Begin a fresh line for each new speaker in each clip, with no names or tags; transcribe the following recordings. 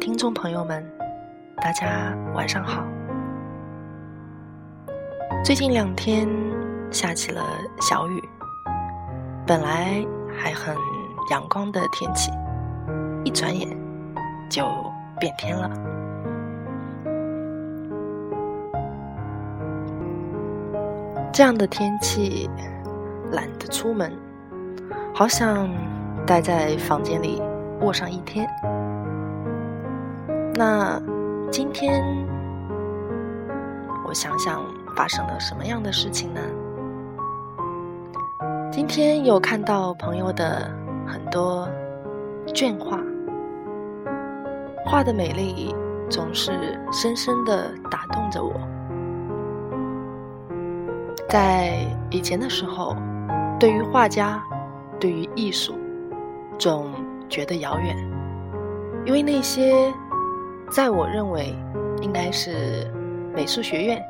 听众朋友们，大家晚上好。最近两天下起了小雨，本来还很阳光的天气，一转眼就变天了。这样的天气，懒得出门，好想待在房间里卧上一天。那今天，我想想发生了什么样的事情呢？今天有看到朋友的很多卷画，画的美丽总是深深的打动着我。在以前的时候，对于画家，对于艺术，总觉得遥远，因为那些。在我认为，应该是美术学院，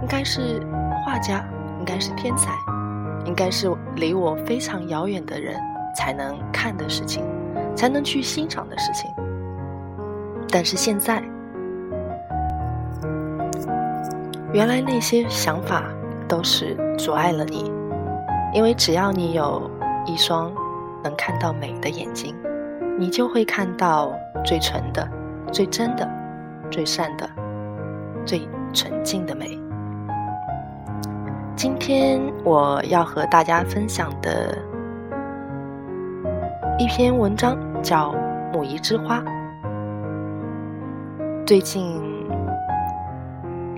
应该是画家，应该是天才，应该是离我非常遥远的人才能看的事情，才能去欣赏的事情。但是现在，原来那些想法都是阻碍了你，因为只要你有一双能看到美的眼睛，你就会看到最纯的。最真的、最善的、最纯净的美。今天我要和大家分享的一篇文章叫《母仪之花》。最近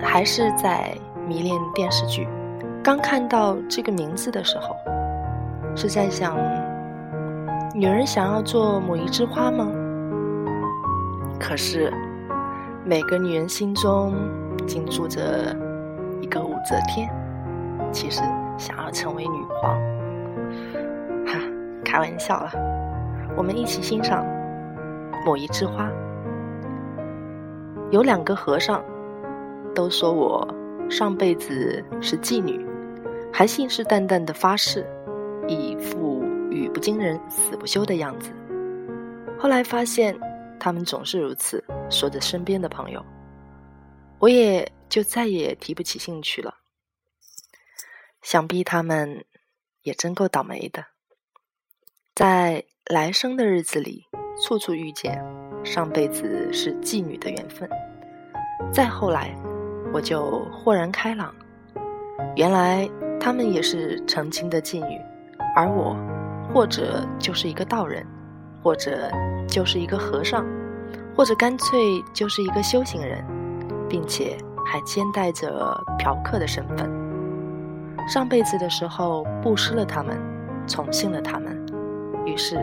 还是在迷恋电视剧，刚看到这个名字的时候，是在想：女人想要做母仪之花吗？可是，每个女人心中竟住着一个武则天。其实，想要成为女皇，哈，开玩笑了。我们一起欣赏《某一枝花》。有两个和尚都说我上辈子是妓女，还信誓旦旦的发誓，一副语不惊人死不休的样子。后来发现。他们总是如此说着身边的朋友，我也就再也提不起兴趣了。想必他们也真够倒霉的，在来生的日子里，处处遇见上辈子是妓女的缘分。再后来，我就豁然开朗，原来他们也是曾经的妓女，而我，或者就是一个道人。或者就是一个和尚，或者干脆就是一个修行人，并且还兼带着嫖客的身份。上辈子的时候布施了他们，宠幸了他们，于是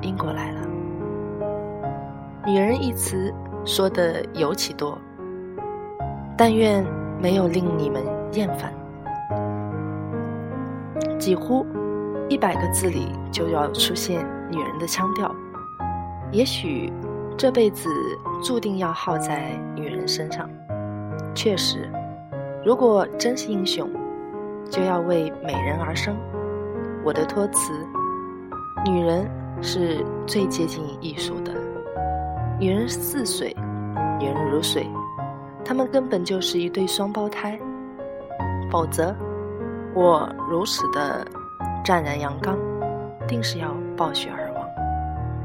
因果来了。女人一词说的尤其多，但愿没有令你们厌烦。几乎一百个字里就要出现。女人的腔调，也许这辈子注定要耗在女人身上。确实，如果真是英雄，就要为美人而生。我的托词：女人是最接近艺术的。女人似水，女人如水，她们根本就是一对双胞胎。否则，我如此的湛然阳刚，定是要暴雪而亡。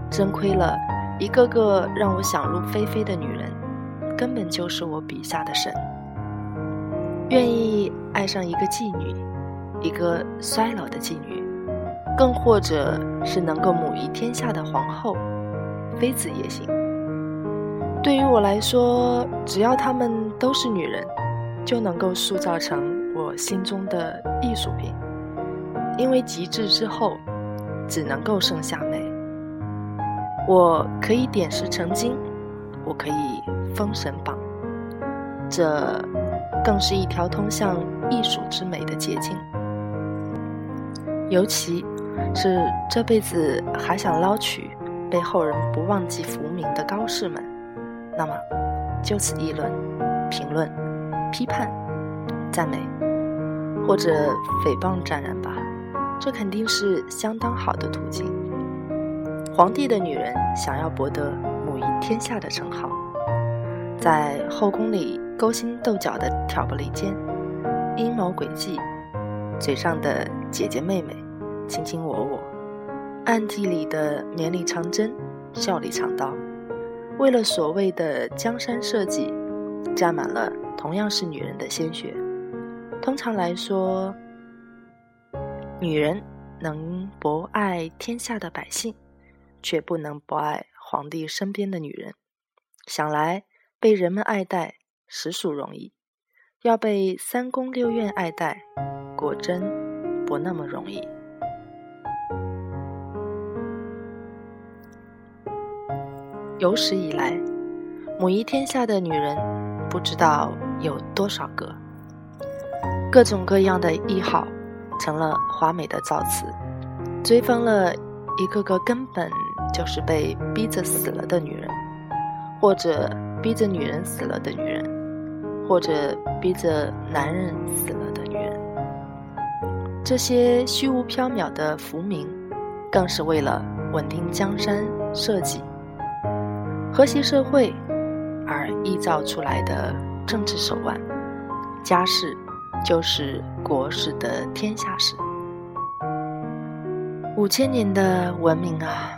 真亏了，一个个让我想入非非的女人，根本就是我笔下的神。愿意爱上一个妓女，一个衰老的妓女，更或者是能够母仪天下的皇后、妃子也行。对于我来说，只要她们都是女人，就能够塑造成我心中的艺术品。因为极致之后，只能够剩下美。我可以点石成金，我可以封神榜。这更是一条通向艺术之美的捷径。尤其是这辈子还想捞取被后人不忘记浮名的高士们，那么就此议论、评论、批判、赞美，或者诽谤沾染吧，这肯定是相当好的途径。皇帝的女人想要博得母仪天下的称号，在后宫里勾心斗角的挑拨离间、阴谋诡计，嘴上的姐姐妹妹卿卿我我，暗地里的绵里藏针、笑里藏刀，为了所谓的江山社稷，沾满了同样是女人的鲜血。通常来说，女人能博爱天下的百姓。却不能不爱皇帝身边的女人。想来被人们爱戴实属容易，要被三宫六院爱戴，果真不那么容易。有史以来，母仪天下的女人不知道有多少个，各种各样的一号成了华美的造词，追封了一个个根本。就是被逼着死了的女人，或者逼着女人死了的女人，或者逼着男人死了的女人。这些虚无缥缈的浮名，更是为了稳定江山社稷、和谐社会而臆造出来的政治手腕。家事就是国事的天下事。五千年的文明啊！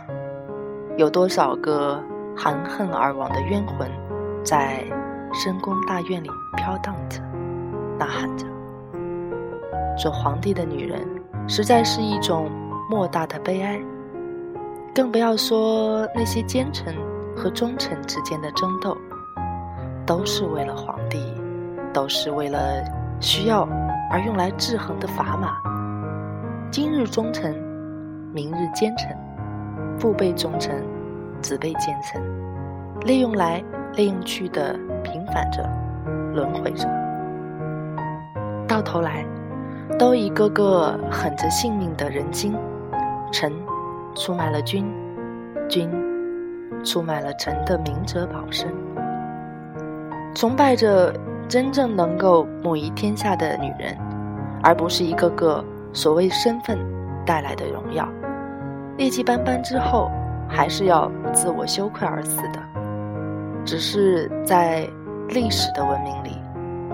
有多少个含恨而亡的冤魂，在深宫大院里飘荡着、呐喊着？做皇帝的女人，实在是一种莫大的悲哀。更不要说那些奸臣和忠臣之间的争斗，都是为了皇帝，都是为了需要而用来制衡的砝码。今日忠臣，明日奸臣。父辈忠臣，子辈奸臣，利用来利用去的平反着，轮回着，到头来，都一个个狠着性命的人精。臣出卖了君，君出卖了臣的明哲保身，崇拜着真正能够母仪天下的女人，而不是一个个所谓身份带来的荣耀。劣迹斑斑之后，还是要自我羞愧而死的。只是在历史的文明里，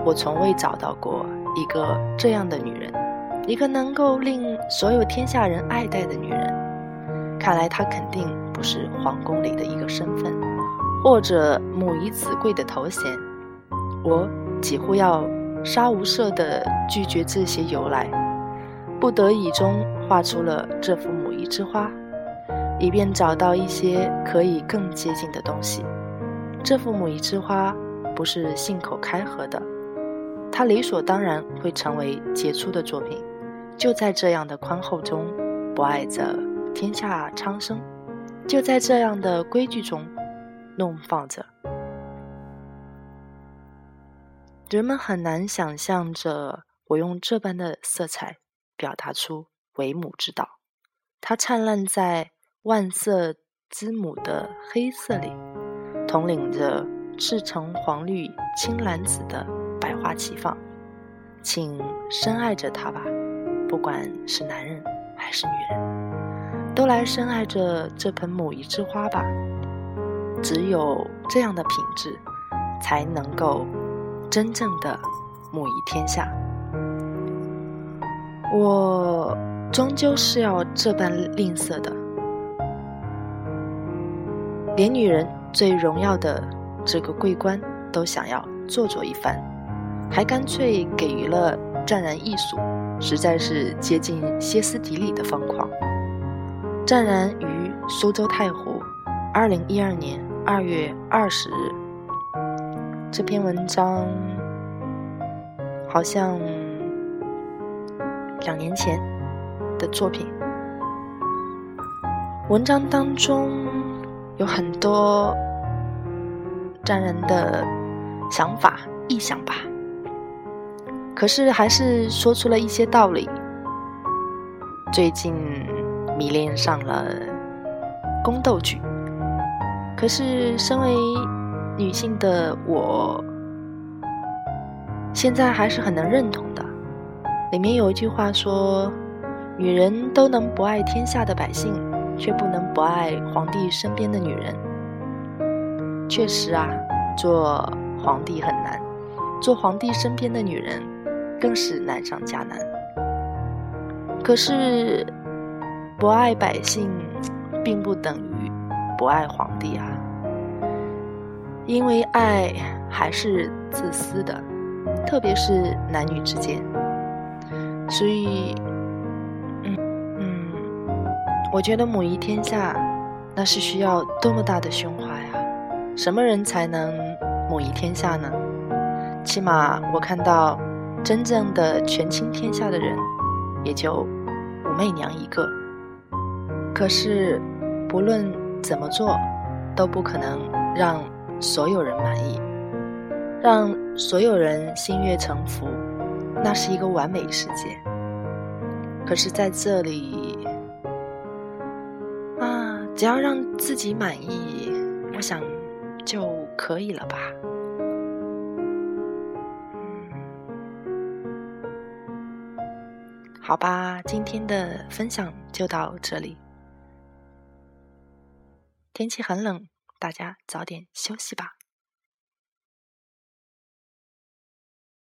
我从未找到过一个这样的女人，一个能够令所有天下人爱戴的女人。看来她肯定不是皇宫里的一个身份，或者母仪子贵的头衔。我几乎要杀无赦地拒绝这些由来，不得已中画出了这幅母仪之花。以便找到一些可以更接近的东西。这幅母仪之花不是信口开河的，它理所当然会成为杰出的作品。就在这样的宽厚中，博爱着天下苍生；就在这样的规矩中，怒放着。人们很难想象着我用这般的色彩表达出为母之道。它灿烂在。万色之母的黑色里，统领着赤橙黄绿青蓝紫的百花齐放，请深爱着它吧，不管是男人还是女人，都来深爱着这盆母仪之花吧。只有这样的品质，才能够真正的母仪天下。我终究是要这般吝啬的。连女人最荣耀的这个桂冠都想要做做一番，还干脆给予了湛然艺术，实在是接近歇斯底里的疯狂。湛然于苏州太湖，二零一二年二月二十日。这篇文章好像两年前的作品，文章当中。有很多占人的想法臆想吧。可是还是说出了一些道理。最近迷恋上了宫斗剧，可是身为女性的我，现在还是很能认同的。里面有一句话说：“女人都能不爱天下的百姓，却不能不爱皇帝身边的女人。”确实啊，做皇帝很难，做皇帝身边的女人更是难上加难。可是，不爱百姓，并不等于不爱皇帝啊。因为爱还是自私的，特别是男女之间。所以，嗯嗯，我觉得母仪天下，那是需要多么大的胸怀啊！什么人才能母仪天下呢？起码我看到，真正的权倾天下的人。也就武媚娘一个，可是不论怎么做，都不可能让所有人满意，让所有人心悦诚服，那是一个完美世界。可是在这里，啊，只要让自己满意，我想就可以了吧。好吧，今天的分享就到这里。天气很冷，大家早点休息吧。